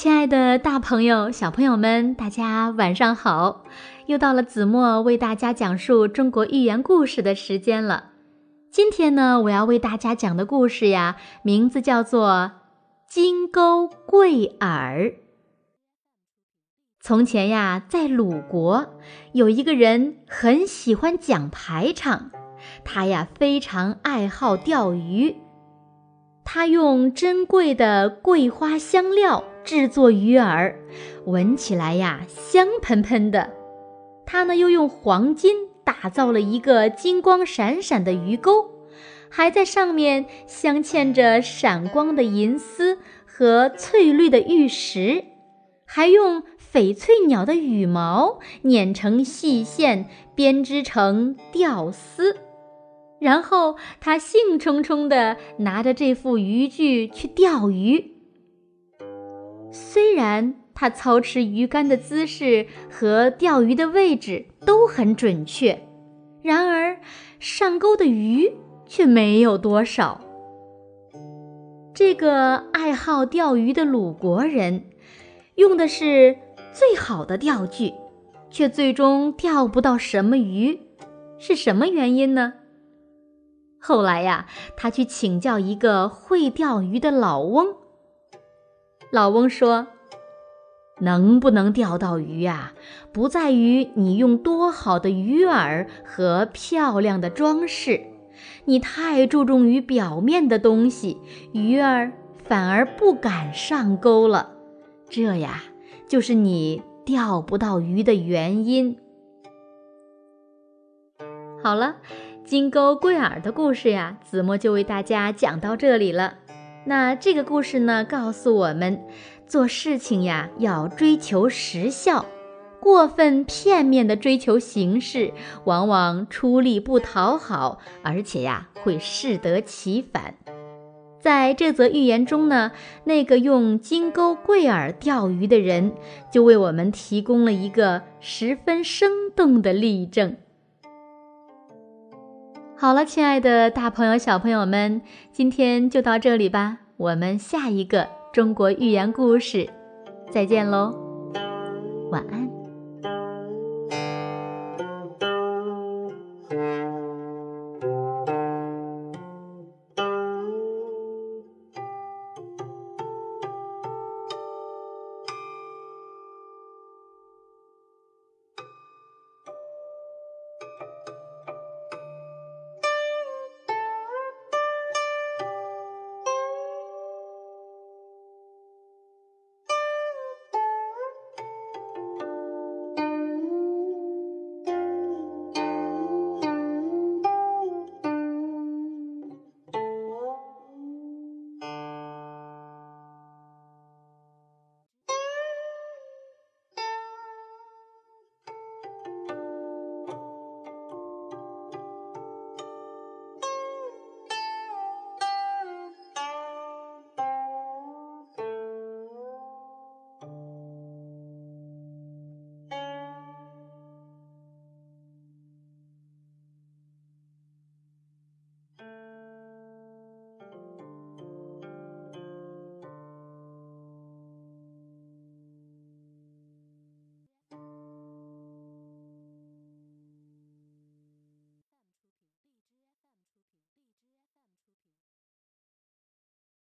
亲爱的，大朋友、小朋友们，大家晚上好！又到了子墨为大家讲述中国寓言故事的时间了。今天呢，我要为大家讲的故事呀，名字叫做《金钩贵耳》。从前呀，在鲁国有一个人很喜欢讲排场，他呀非常爱好钓鱼。他用珍贵的桂花香料。制作鱼饵，闻起来呀香喷喷的。他呢又用黄金打造了一个金光闪闪的鱼钩，还在上面镶嵌着闪光的银丝和翠绿的玉石，还用翡翠鸟的羽毛捻成细线编织成钓丝。然后他兴冲冲地拿着这副渔具去钓鱼。虽然他操持鱼竿的姿势和钓鱼的位置都很准确，然而上钩的鱼却没有多少。这个爱好钓鱼的鲁国人，用的是最好的钓具，却最终钓不到什么鱼，是什么原因呢？后来呀，他去请教一个会钓鱼的老翁。老翁说：“能不能钓到鱼啊，不在于你用多好的鱼饵和漂亮的装饰，你太注重于表面的东西，鱼儿反而不敢上钩了。这呀，就是你钓不到鱼的原因。”好了，金钩贵耳的故事呀，子墨就为大家讲到这里了。那这个故事呢，告诉我们，做事情呀要追求实效，过分片面的追求形式，往往出力不讨好，而且呀会适得其反。在这则寓言中呢，那个用金钩桂耳钓鱼的人，就为我们提供了一个十分生动的例证。好了，亲爱的大朋友、小朋友们，今天就到这里吧。我们下一个中国寓言故事，再见喽，晚安。